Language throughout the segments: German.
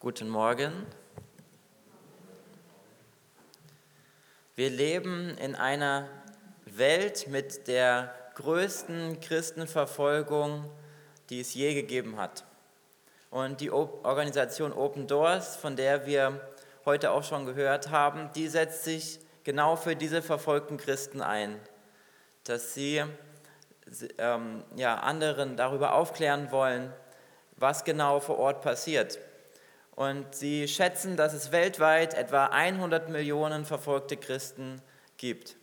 Guten Morgen. Wir leben in einer Welt mit der größten Christenverfolgung, die es je gegeben hat. Und die Organisation Open Doors, von der wir heute auch schon gehört haben, die setzt sich genau für diese verfolgten Christen ein, dass sie ähm, ja, anderen darüber aufklären wollen, was genau vor Ort passiert. Und sie schätzen, dass es weltweit etwa 100 Millionen verfolgte Christen gibt.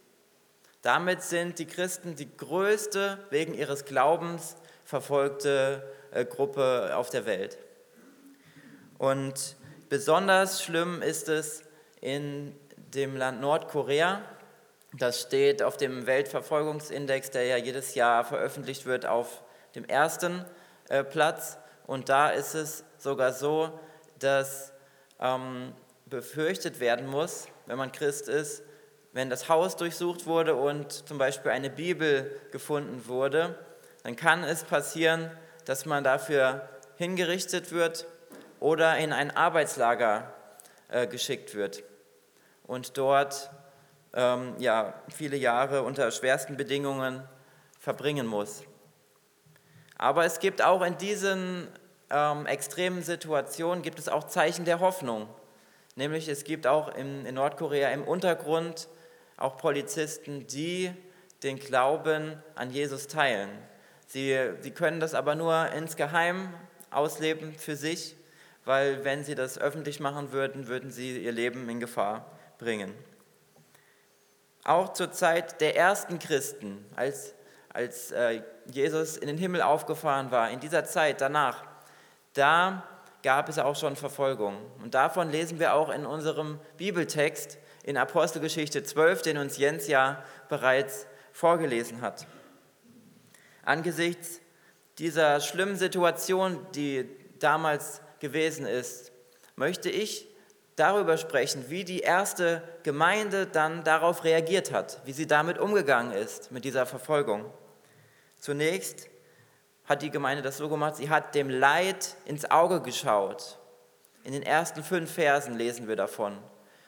Damit sind die Christen die größte wegen ihres Glaubens verfolgte äh, Gruppe auf der Welt. Und besonders schlimm ist es in dem Land Nordkorea. Das steht auf dem Weltverfolgungsindex, der ja jedes Jahr veröffentlicht wird, auf dem ersten äh, Platz. Und da ist es sogar so, dass ähm, befürchtet werden muss, wenn man Christ ist, wenn das Haus durchsucht wurde und zum Beispiel eine Bibel gefunden wurde, dann kann es passieren, dass man dafür hingerichtet wird oder in ein Arbeitslager äh, geschickt wird und dort ähm, ja, viele Jahre unter schwersten Bedingungen verbringen muss. Aber es gibt auch in diesen ähm, extremen Situationen gibt es auch Zeichen der Hoffnung. Nämlich es gibt auch in, in Nordkorea im Untergrund auch Polizisten, die den Glauben an Jesus teilen. Sie, sie können das aber nur insgeheim ausleben für sich, weil wenn sie das öffentlich machen würden, würden sie ihr Leben in Gefahr bringen. Auch zur Zeit der ersten Christen, als, als äh, Jesus in den Himmel aufgefahren war, in dieser Zeit danach, da gab es auch schon Verfolgung. Und davon lesen wir auch in unserem Bibeltext in Apostelgeschichte 12, den uns Jens ja bereits vorgelesen hat. Angesichts dieser schlimmen Situation, die damals gewesen ist, möchte ich darüber sprechen, wie die erste Gemeinde dann darauf reagiert hat, wie sie damit umgegangen ist, mit dieser Verfolgung. Zunächst hat die Gemeinde das so gemacht, sie hat dem Leid ins Auge geschaut. In den ersten fünf Versen lesen wir davon.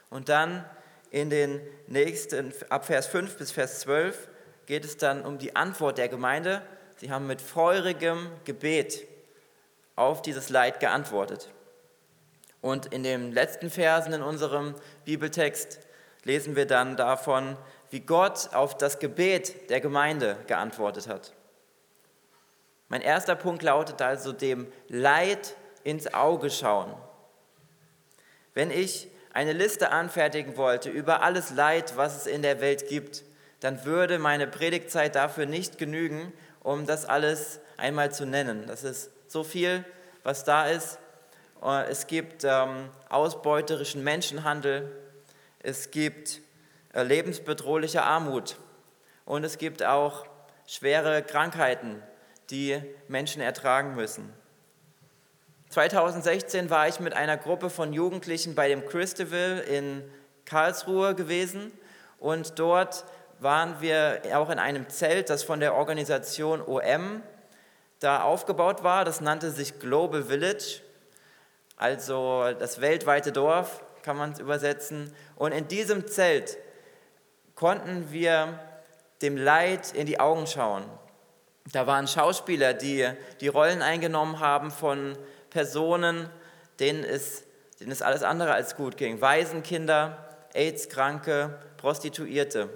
Und dann in den nächsten, ab Vers 5 bis Vers 12, geht es dann um die Antwort der Gemeinde. Sie haben mit feurigem Gebet auf dieses Leid geantwortet. Und in den letzten Versen in unserem Bibeltext lesen wir dann davon, wie Gott auf das Gebet der Gemeinde geantwortet hat. Mein erster Punkt lautet also dem Leid ins Auge schauen. Wenn ich eine Liste anfertigen wollte über alles Leid, was es in der Welt gibt, dann würde meine Predigtzeit dafür nicht genügen, um das alles einmal zu nennen. Das ist so viel, was da ist. Es gibt ähm, ausbeuterischen Menschenhandel, es gibt äh, lebensbedrohliche Armut und es gibt auch schwere Krankheiten, die Menschen ertragen müssen. 2016 war ich mit einer Gruppe von Jugendlichen bei dem Christabel in Karlsruhe gewesen und dort waren wir auch in einem Zelt, das von der Organisation OM da aufgebaut war. Das nannte sich Global Village, also das weltweite Dorf kann man es übersetzen. Und in diesem Zelt konnten wir dem Leid in die Augen schauen. Da waren Schauspieler, die die Rollen eingenommen haben von Personen, denen es, denen es alles andere als gut ging. Waisenkinder, AIDS-Kranke, Prostituierte.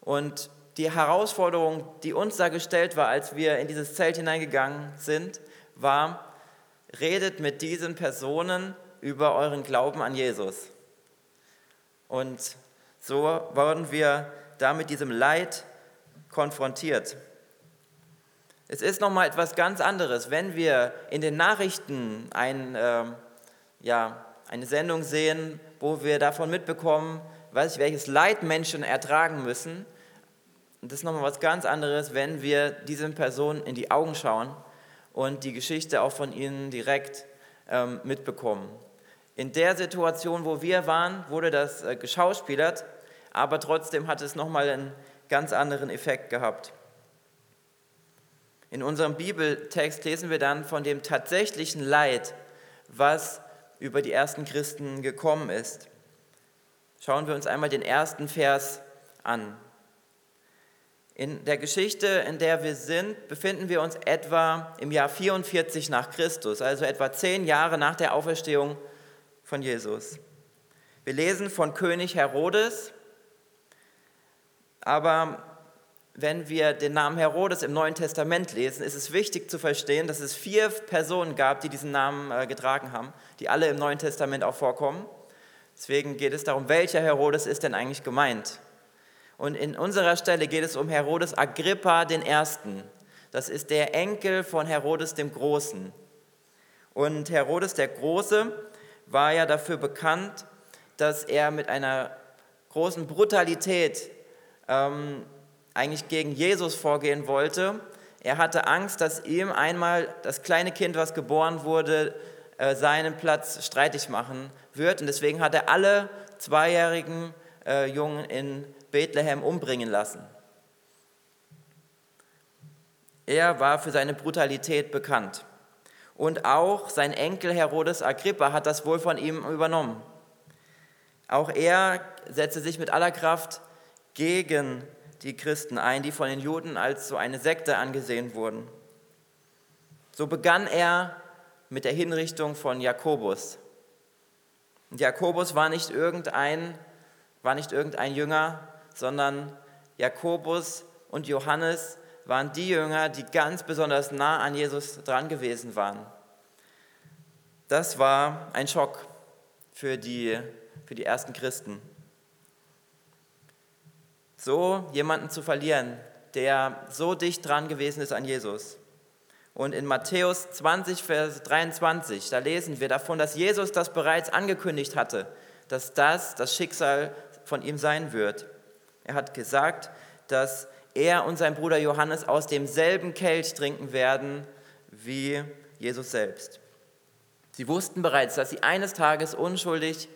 Und die Herausforderung, die uns da gestellt war, als wir in dieses Zelt hineingegangen sind, war, redet mit diesen Personen über euren Glauben an Jesus. Und so wurden wir da mit diesem Leid konfrontiert. Es ist nochmal etwas ganz anderes, wenn wir in den Nachrichten ein, äh, ja, eine Sendung sehen, wo wir davon mitbekommen, weiß ich, welches Leid Menschen ertragen müssen. Das ist nochmal was ganz anderes, wenn wir diesen Personen in die Augen schauen und die Geschichte auch von ihnen direkt ähm, mitbekommen. In der Situation, wo wir waren, wurde das äh, geschauspielert, aber trotzdem hat es nochmal einen ganz anderen Effekt gehabt. In unserem Bibeltext lesen wir dann von dem tatsächlichen Leid, was über die ersten Christen gekommen ist. Schauen wir uns einmal den ersten Vers an. In der Geschichte, in der wir sind, befinden wir uns etwa im Jahr 44 nach Christus, also etwa zehn Jahre nach der Auferstehung von Jesus. Wir lesen von König Herodes, aber wenn wir den Namen Herodes im Neuen Testament lesen, ist es wichtig zu verstehen, dass es vier Personen gab, die diesen Namen äh, getragen haben, die alle im Neuen Testament auch vorkommen. Deswegen geht es darum, welcher Herodes ist denn eigentlich gemeint? Und in unserer Stelle geht es um Herodes Agrippa I. Das ist der Enkel von Herodes dem Großen. Und Herodes der Große war ja dafür bekannt, dass er mit einer großen Brutalität ähm, eigentlich gegen Jesus vorgehen wollte. Er hatte Angst, dass ihm einmal das kleine Kind, was geboren wurde, äh, seinen Platz streitig machen wird. Und deswegen hat er alle zweijährigen äh, Jungen in Bethlehem umbringen lassen. Er war für seine Brutalität bekannt. Und auch sein Enkel Herodes Agrippa hat das wohl von ihm übernommen. Auch er setzte sich mit aller Kraft gegen die Christen ein, die von den Juden als so eine Sekte angesehen wurden. So begann er mit der Hinrichtung von Jakobus. Und Jakobus war nicht irgendein, war nicht irgendein Jünger, sondern Jakobus und Johannes waren die Jünger, die ganz besonders nah an Jesus dran gewesen waren. Das war ein Schock für die, für die ersten Christen. So jemanden zu verlieren, der so dicht dran gewesen ist an Jesus. Und in Matthäus 20, Vers 23, da lesen wir davon, dass Jesus das bereits angekündigt hatte, dass das das Schicksal von ihm sein wird. Er hat gesagt, dass er und sein Bruder Johannes aus demselben Kelch trinken werden wie Jesus selbst. Sie wussten bereits, dass sie eines Tages unschuldig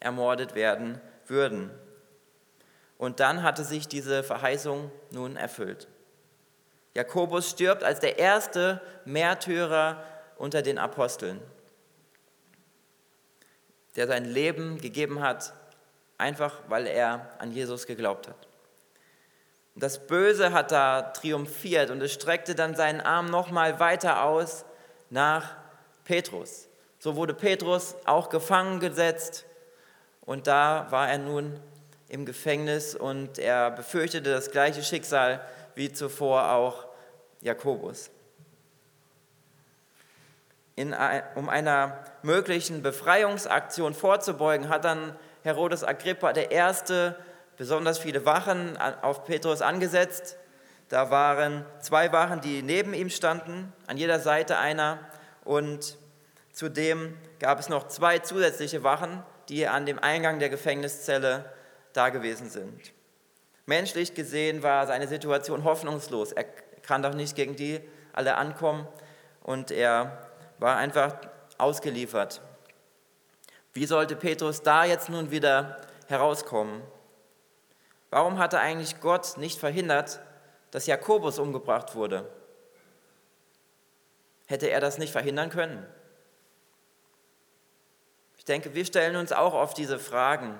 ermordet werden würden. Und dann hatte sich diese Verheißung nun erfüllt. Jakobus stirbt als der erste Märtyrer unter den Aposteln, der sein Leben gegeben hat, einfach weil er an Jesus geglaubt hat. Das Böse hat da triumphiert und es streckte dann seinen Arm nochmal weiter aus nach Petrus. So wurde Petrus auch gefangen gesetzt und da war er nun im Gefängnis und er befürchtete das gleiche Schicksal wie zuvor auch Jakobus. In, um einer möglichen Befreiungsaktion vorzubeugen, hat dann Herodes Agrippa der Erste besonders viele Wachen auf Petrus angesetzt. Da waren zwei Wachen, die neben ihm standen, an jeder Seite einer. Und zudem gab es noch zwei zusätzliche Wachen, die an dem Eingang der Gefängniszelle da gewesen sind. Menschlich gesehen war seine Situation hoffnungslos. Er kann doch nicht gegen die alle ankommen und er war einfach ausgeliefert. Wie sollte Petrus da jetzt nun wieder herauskommen? Warum hatte eigentlich Gott nicht verhindert, dass Jakobus umgebracht wurde? Hätte er das nicht verhindern können? Ich denke, wir stellen uns auch oft diese Fragen.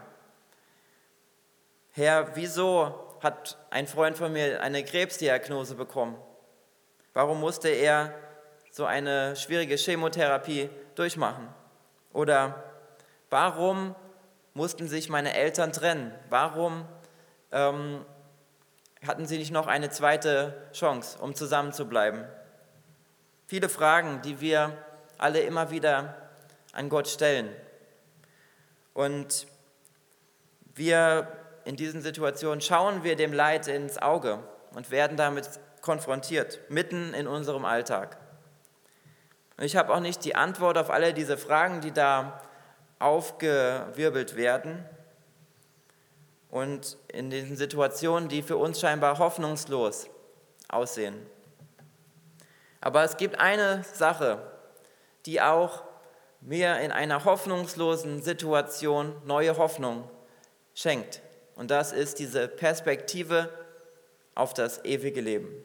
Herr, wieso hat ein Freund von mir eine Krebsdiagnose bekommen? Warum musste er so eine schwierige Chemotherapie durchmachen? Oder warum mussten sich meine Eltern trennen? Warum ähm, hatten sie nicht noch eine zweite Chance, um zusammen zu bleiben? Viele Fragen, die wir alle immer wieder an Gott stellen. Und wir in diesen Situationen schauen wir dem Leid ins Auge und werden damit konfrontiert, mitten in unserem Alltag. Und ich habe auch nicht die Antwort auf alle diese Fragen, die da aufgewirbelt werden und in diesen Situationen, die für uns scheinbar hoffnungslos aussehen. Aber es gibt eine Sache, die auch mir in einer hoffnungslosen Situation neue Hoffnung schenkt. Und das ist diese Perspektive auf das ewige Leben.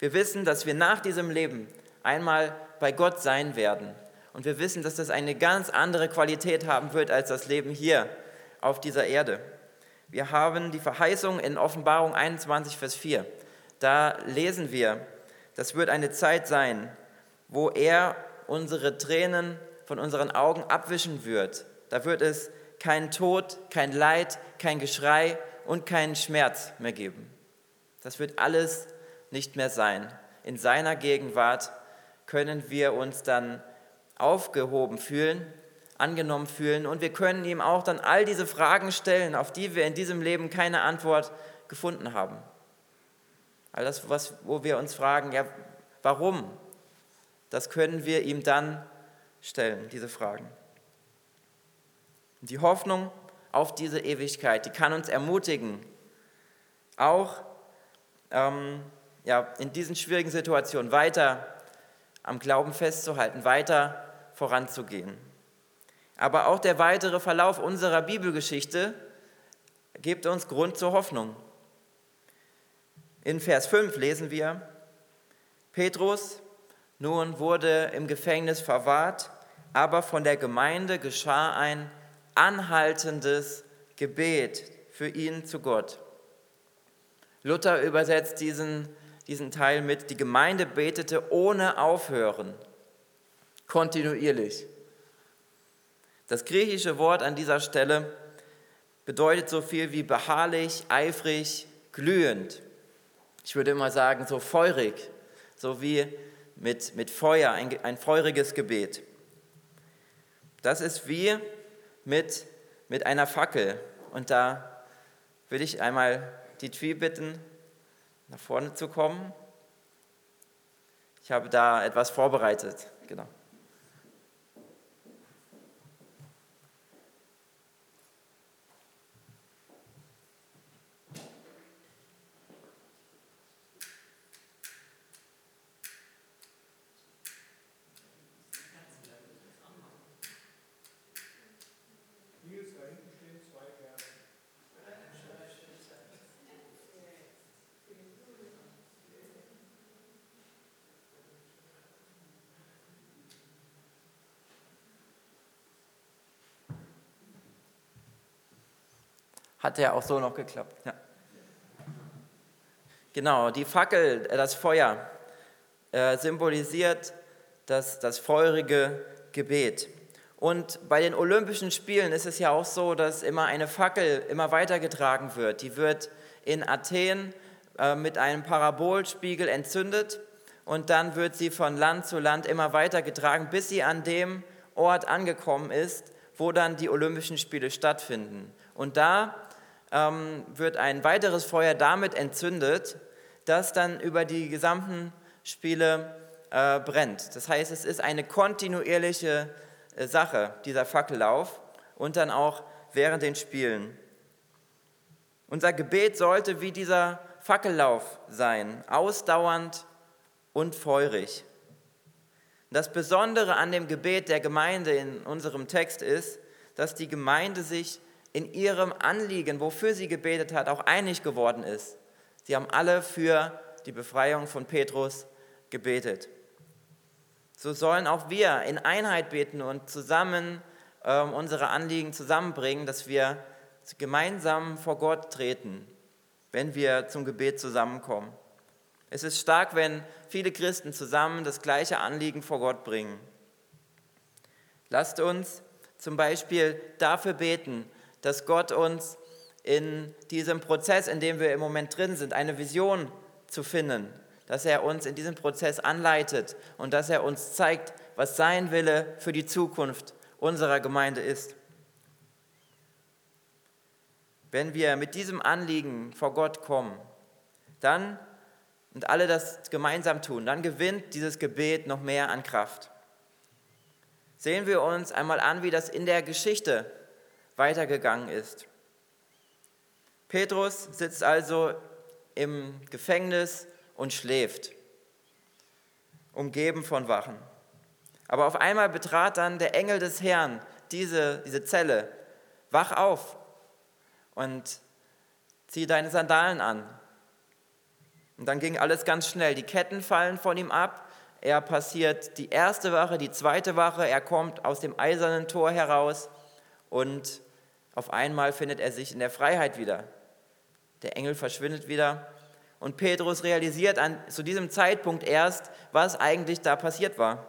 Wir wissen, dass wir nach diesem Leben einmal bei Gott sein werden. Und wir wissen, dass das eine ganz andere Qualität haben wird als das Leben hier auf dieser Erde. Wir haben die Verheißung in Offenbarung 21, Vers 4. Da lesen wir, das wird eine Zeit sein, wo er unsere Tränen von unseren Augen abwischen wird. Da wird es keinen Tod, kein Leid, kein Geschrei und keinen Schmerz mehr geben. Das wird alles nicht mehr sein. In seiner Gegenwart können wir uns dann aufgehoben fühlen, angenommen fühlen und wir können ihm auch dann all diese Fragen stellen, auf die wir in diesem Leben keine Antwort gefunden haben. All das, was, wo wir uns fragen, ja, warum? Das können wir ihm dann stellen, diese Fragen. Die Hoffnung auf diese Ewigkeit, die kann uns ermutigen, auch ähm, ja, in diesen schwierigen Situationen weiter am Glauben festzuhalten, weiter voranzugehen. Aber auch der weitere Verlauf unserer Bibelgeschichte gibt uns Grund zur Hoffnung. In Vers 5 lesen wir, Petrus nun wurde im Gefängnis verwahrt, aber von der Gemeinde geschah ein anhaltendes Gebet für ihn zu Gott. Luther übersetzt diesen, diesen Teil mit, die Gemeinde betete ohne Aufhören, kontinuierlich. Das griechische Wort an dieser Stelle bedeutet so viel wie beharrlich, eifrig, glühend. Ich würde immer sagen, so feurig, so wie mit, mit Feuer, ein, ein feuriges Gebet. Das ist wie mit, mit einer Fackel. Und da will ich einmal die Twi bitten, nach vorne zu kommen. Ich habe da etwas vorbereitet. Genau. Hat ja auch so noch geklappt. Ja. Genau, die Fackel, äh, das Feuer, äh, symbolisiert das, das feurige Gebet. Und bei den Olympischen Spielen ist es ja auch so, dass immer eine Fackel immer weitergetragen wird. Die wird in Athen äh, mit einem Parabolspiegel entzündet und dann wird sie von Land zu Land immer weitergetragen, bis sie an dem Ort angekommen ist, wo dann die Olympischen Spiele stattfinden. Und da ähm, wird ein weiteres Feuer damit entzündet, das dann über die gesamten Spiele äh, brennt. Das heißt, es ist eine kontinuierliche äh, Sache, dieser Fackellauf und dann auch während den Spielen. Unser Gebet sollte wie dieser Fackellauf sein, ausdauernd und feurig. Das Besondere an dem Gebet der Gemeinde in unserem Text ist, dass die Gemeinde sich in ihrem Anliegen, wofür sie gebetet hat, auch einig geworden ist. Sie haben alle für die Befreiung von Petrus gebetet. So sollen auch wir in Einheit beten und zusammen äh, unsere Anliegen zusammenbringen, dass wir gemeinsam vor Gott treten, wenn wir zum Gebet zusammenkommen. Es ist stark, wenn viele Christen zusammen das gleiche Anliegen vor Gott bringen. Lasst uns zum Beispiel dafür beten, dass Gott uns in diesem Prozess, in dem wir im Moment drin sind, eine Vision zu finden, dass er uns in diesem Prozess anleitet und dass er uns zeigt, was sein Wille für die Zukunft unserer Gemeinde ist. Wenn wir mit diesem Anliegen vor Gott kommen, dann und alle das gemeinsam tun, dann gewinnt dieses Gebet noch mehr an Kraft. Sehen wir uns einmal an, wie das in der Geschichte weitergegangen ist. Petrus sitzt also im Gefängnis und schläft, umgeben von Wachen. Aber auf einmal betrat dann der Engel des Herrn diese, diese Zelle. Wach auf und zieh deine Sandalen an. Und dann ging alles ganz schnell. Die Ketten fallen von ihm ab. er passiert die erste Wache, die zweite Wache, er kommt aus dem eisernen Tor heraus und auf einmal findet er sich in der Freiheit wieder. Der Engel verschwindet wieder und Petrus realisiert an, zu diesem Zeitpunkt erst, was eigentlich da passiert war.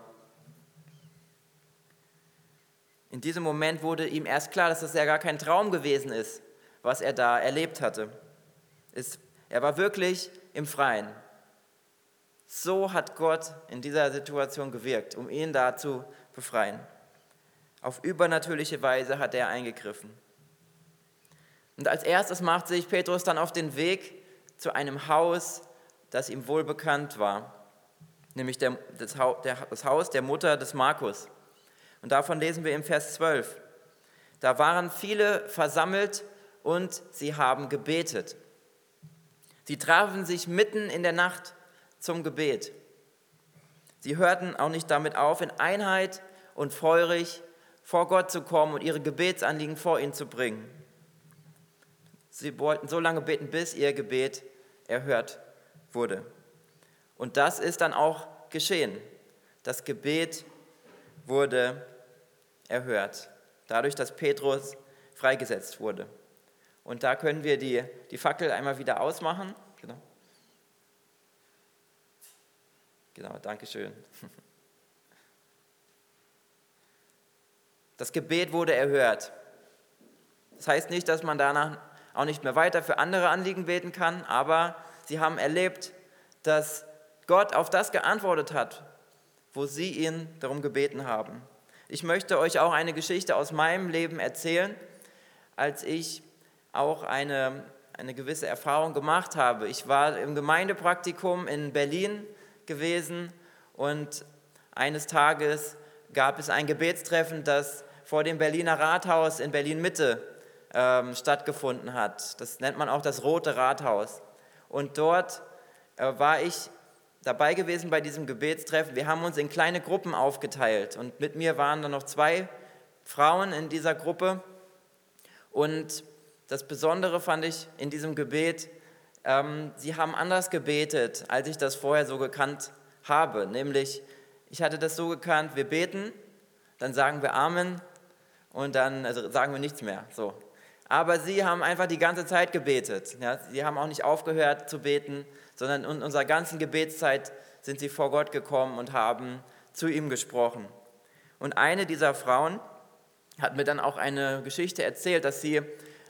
In diesem Moment wurde ihm erst klar, dass das ja gar kein Traum gewesen ist, was er da erlebt hatte. Es, er war wirklich im Freien. So hat Gott in dieser Situation gewirkt, um ihn da zu befreien. Auf übernatürliche Weise hat er eingegriffen. Und als erstes macht sich Petrus dann auf den Weg zu einem Haus, das ihm wohlbekannt war, nämlich der, das, das Haus der Mutter des Markus. Und davon lesen wir im Vers 12. Da waren viele versammelt und sie haben gebetet. Sie trafen sich mitten in der Nacht zum Gebet. Sie hörten auch nicht damit auf, in Einheit und feurig vor Gott zu kommen und ihre Gebetsanliegen vor ihn zu bringen. Sie wollten so lange beten, bis ihr Gebet erhört wurde. Und das ist dann auch geschehen. Das Gebet wurde erhört, dadurch, dass Petrus freigesetzt wurde. Und da können wir die, die Fackel einmal wieder ausmachen. Genau. Genau, danke schön. Das Gebet wurde erhört. Das heißt nicht, dass man danach auch nicht mehr weiter für andere Anliegen beten kann, aber sie haben erlebt, dass Gott auf das geantwortet hat, wo sie ihn darum gebeten haben. Ich möchte euch auch eine Geschichte aus meinem Leben erzählen, als ich auch eine, eine gewisse Erfahrung gemacht habe. Ich war im Gemeindepraktikum in Berlin gewesen und eines Tages gab es ein Gebetstreffen, das vor dem Berliner Rathaus in Berlin Mitte ähm, stattgefunden hat. Das nennt man auch das Rote Rathaus. Und dort äh, war ich dabei gewesen bei diesem Gebetstreffen. Wir haben uns in kleine Gruppen aufgeteilt und mit mir waren dann noch zwei Frauen in dieser Gruppe. Und das Besondere fand ich in diesem Gebet, ähm, sie haben anders gebetet, als ich das vorher so gekannt habe. Nämlich, ich hatte das so gekannt, wir beten, dann sagen wir Amen und dann also sagen wir nichts mehr. So. Aber sie haben einfach die ganze Zeit gebetet. Ja? Sie haben auch nicht aufgehört zu beten, sondern in unserer ganzen Gebetszeit sind sie vor Gott gekommen und haben zu ihm gesprochen. Und eine dieser Frauen hat mir dann auch eine Geschichte erzählt, dass sie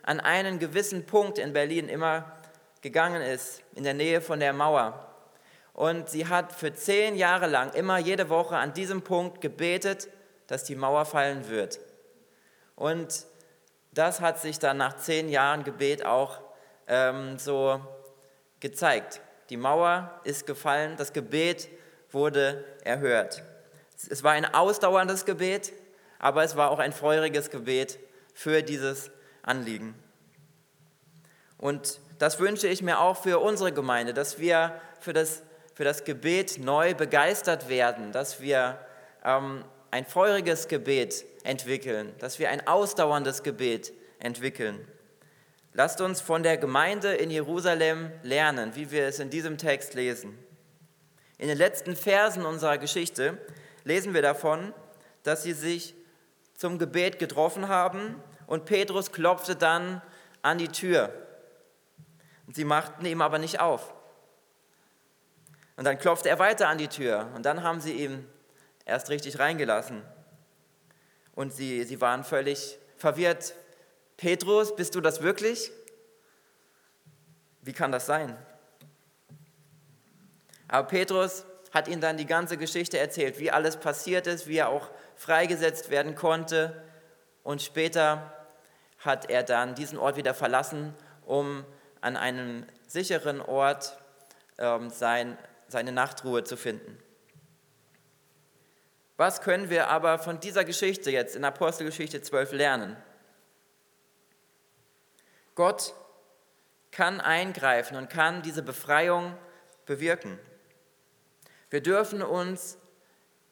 an einen gewissen Punkt in Berlin immer gegangen ist, in der Nähe von der Mauer. Und sie hat für zehn Jahre lang immer jede Woche an diesem Punkt gebetet, dass die Mauer fallen wird. Und das hat sich dann nach zehn Jahren Gebet auch ähm, so gezeigt. Die Mauer ist gefallen, das Gebet wurde erhört. Es war ein ausdauerndes Gebet, aber es war auch ein feuriges Gebet für dieses Anliegen. Und das wünsche ich mir auch für unsere Gemeinde, dass wir für das, für das Gebet neu begeistert werden, dass wir ähm, ein feuriges Gebet entwickeln, dass wir ein ausdauerndes Gebet entwickeln. Lasst uns von der Gemeinde in Jerusalem lernen, wie wir es in diesem Text lesen. In den letzten Versen unserer Geschichte lesen wir davon, dass sie sich zum Gebet getroffen haben und Petrus klopfte dann an die Tür. Sie machten ihm aber nicht auf. Und dann klopfte er weiter an die Tür und dann haben sie ihm erst richtig reingelassen. Und sie, sie waren völlig verwirrt. Petrus, bist du das wirklich? Wie kann das sein? Aber Petrus hat ihnen dann die ganze Geschichte erzählt, wie alles passiert ist, wie er auch freigesetzt werden konnte. Und später hat er dann diesen Ort wieder verlassen, um an einem sicheren Ort ähm, sein, seine Nachtruhe zu finden. Was können wir aber von dieser Geschichte jetzt in Apostelgeschichte 12 lernen? Gott kann eingreifen und kann diese Befreiung bewirken. Wir dürfen uns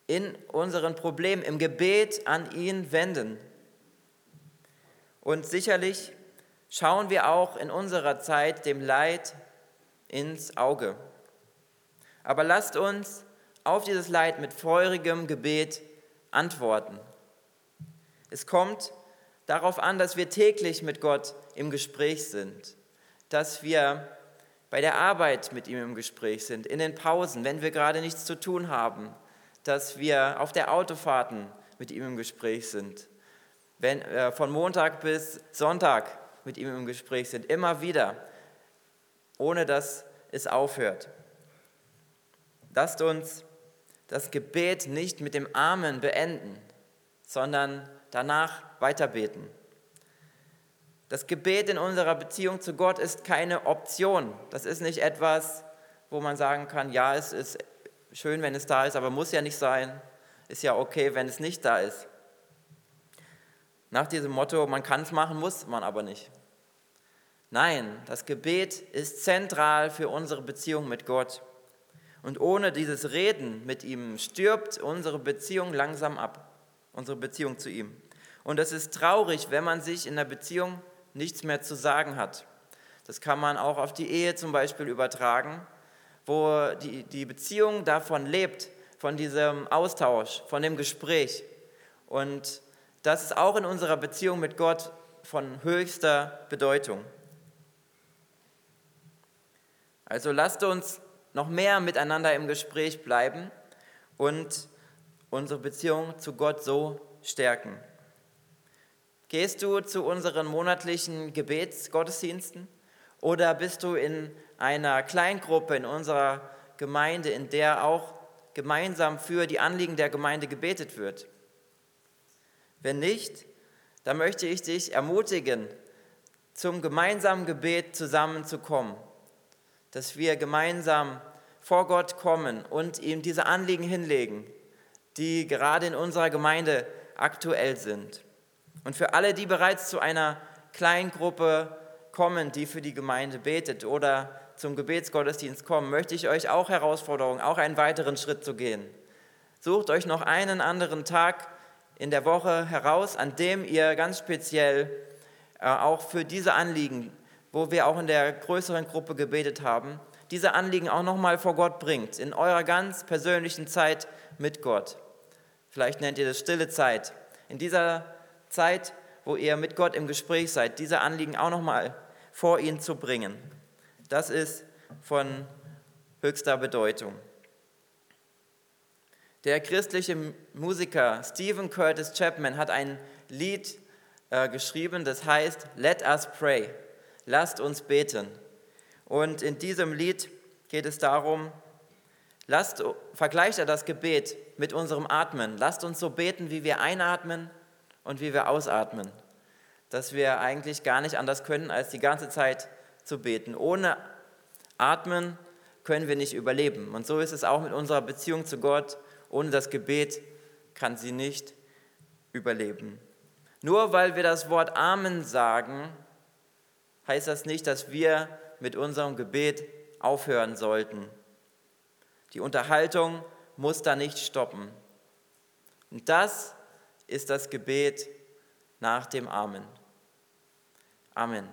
in unseren Problemen im Gebet an ihn wenden. Und sicherlich schauen wir auch in unserer Zeit dem Leid ins Auge. Aber lasst uns auf dieses Leid mit feurigem Gebet antworten. Es kommt darauf an, dass wir täglich mit Gott im Gespräch sind, dass wir bei der Arbeit mit ihm im Gespräch sind, in den Pausen, wenn wir gerade nichts zu tun haben, dass wir auf der Autofahrten mit ihm im Gespräch sind, wenn, äh, von Montag bis Sonntag mit ihm im Gespräch sind, immer wieder, ohne dass es aufhört. Lasst uns das Gebet nicht mit dem Amen beenden, sondern danach weiterbeten. Das Gebet in unserer Beziehung zu Gott ist keine Option. Das ist nicht etwas, wo man sagen kann, ja, es ist schön, wenn es da ist, aber muss ja nicht sein. Ist ja okay, wenn es nicht da ist. Nach diesem Motto, man kann es machen, muss man aber nicht. Nein, das Gebet ist zentral für unsere Beziehung mit Gott. Und ohne dieses Reden mit ihm stirbt unsere Beziehung langsam ab, unsere Beziehung zu ihm. Und es ist traurig, wenn man sich in der Beziehung nichts mehr zu sagen hat. Das kann man auch auf die Ehe zum Beispiel übertragen, wo die, die Beziehung davon lebt, von diesem Austausch, von dem Gespräch. Und das ist auch in unserer Beziehung mit Gott von höchster Bedeutung. Also lasst uns noch mehr miteinander im Gespräch bleiben und unsere Beziehung zu Gott so stärken. Gehst du zu unseren monatlichen Gebetsgottesdiensten oder bist du in einer Kleingruppe in unserer Gemeinde, in der auch gemeinsam für die Anliegen der Gemeinde gebetet wird? Wenn nicht, dann möchte ich dich ermutigen, zum gemeinsamen Gebet zusammenzukommen, dass wir gemeinsam vor Gott kommen und ihm diese Anliegen hinlegen, die gerade in unserer Gemeinde aktuell sind. Und für alle, die bereits zu einer Kleingruppe kommen, die für die Gemeinde betet oder zum Gebetsgottesdienst kommen, möchte ich euch auch Herausforderungen, auch einen weiteren Schritt zu gehen. Sucht euch noch einen anderen Tag in der Woche heraus, an dem ihr ganz speziell äh, auch für diese Anliegen, wo wir auch in der größeren Gruppe gebetet haben, diese Anliegen auch nochmal vor Gott bringt, in eurer ganz persönlichen Zeit mit Gott. Vielleicht nennt ihr das stille Zeit. In dieser Zeit, wo ihr mit Gott im Gespräch seid, diese Anliegen auch nochmal vor ihn zu bringen. Das ist von höchster Bedeutung. Der christliche Musiker Stephen Curtis Chapman hat ein Lied äh, geschrieben, das heißt Let us pray, lasst uns beten. Und in diesem Lied geht es darum, lasst, vergleicht er das Gebet mit unserem Atmen. Lasst uns so beten, wie wir einatmen und wie wir ausatmen. Dass wir eigentlich gar nicht anders können, als die ganze Zeit zu beten. Ohne Atmen können wir nicht überleben. Und so ist es auch mit unserer Beziehung zu Gott. Ohne das Gebet kann sie nicht überleben. Nur weil wir das Wort Amen sagen, heißt das nicht, dass wir mit unserem Gebet aufhören sollten. Die Unterhaltung muss da nicht stoppen. Und das ist das Gebet nach dem Amen. Amen.